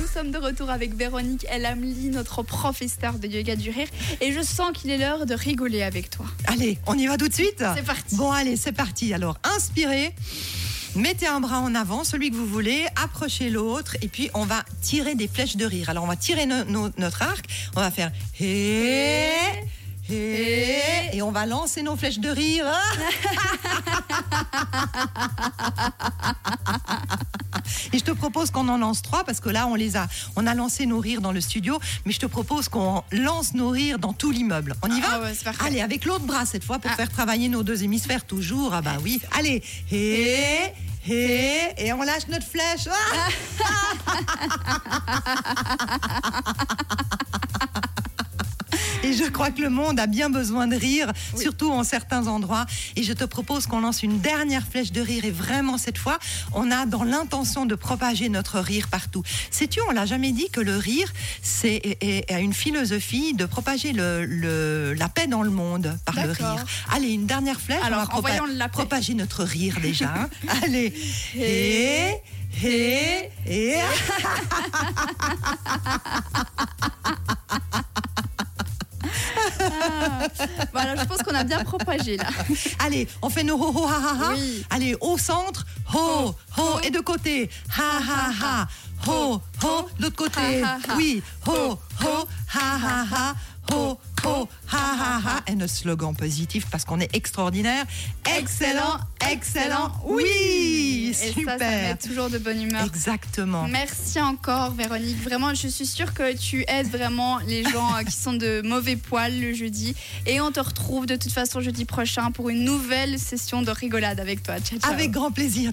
Nous sommes de retour avec Véronique Elamli, notre professeur de yoga du rire, et je sens qu'il est l'heure de rigoler avec toi. Allez, on y va tout de suite C'est parti. Bon, allez, c'est parti. Alors, inspirez. Mettez un bras en avant, celui que vous voulez, approchez l'autre, et puis on va tirer des flèches de rire. Alors, on va tirer no- no- notre arc, on va faire hé, hé, et on va lancer nos flèches de rire. Et je te propose qu'on en lance trois parce que là, on les a, on a lancé nos rires dans le studio, mais je te propose qu'on lance nos rires dans tout l'immeuble. On y va Ah ouais. Allez, avec l'autre bras cette fois pour Ah. faire travailler nos deux hémisphères toujours. Ah bah oui. Allez, hé, hé, et on lâche notre flèche. Ah Et crois que le monde a bien besoin de rire, surtout en certains endroits. Et je te propose qu'on lance une dernière flèche de rire. Et vraiment, cette fois, on a dans l'intention de propager notre rire partout. Sais-tu, on l'a jamais dit que le rire, c'est est- est- a une philosophie de propager le, le- la paix dans le monde par le rire. Allez, une dernière flèche. Alors, on va envoyons la propager notre rire déjà. hein. Allez. Et, et, et. Voilà, je pense qu'on a bien propagé là. Allez, on fait nos ho ho ha ha ha. Oui. Allez, au centre, ho ho et de côté, ha ha ha. Ho ho, de l'autre côté. Ha, ha, ha. Oui, ho ho ha ha ha. Ho ho ha ha ha. Et notre slogan positif parce qu'on est extraordinaire. Excellent, excellent. Oui, Et ça, ça super. met toujours de bonne humeur. Exactement. Merci encore Véronique. Vraiment, je suis sûre que tu aides vraiment les gens euh, qui sont de mauvais poils le jeudi. Et on te retrouve de toute façon jeudi prochain pour une nouvelle session de rigolade avec toi. Ciao, ciao. Avec grand plaisir.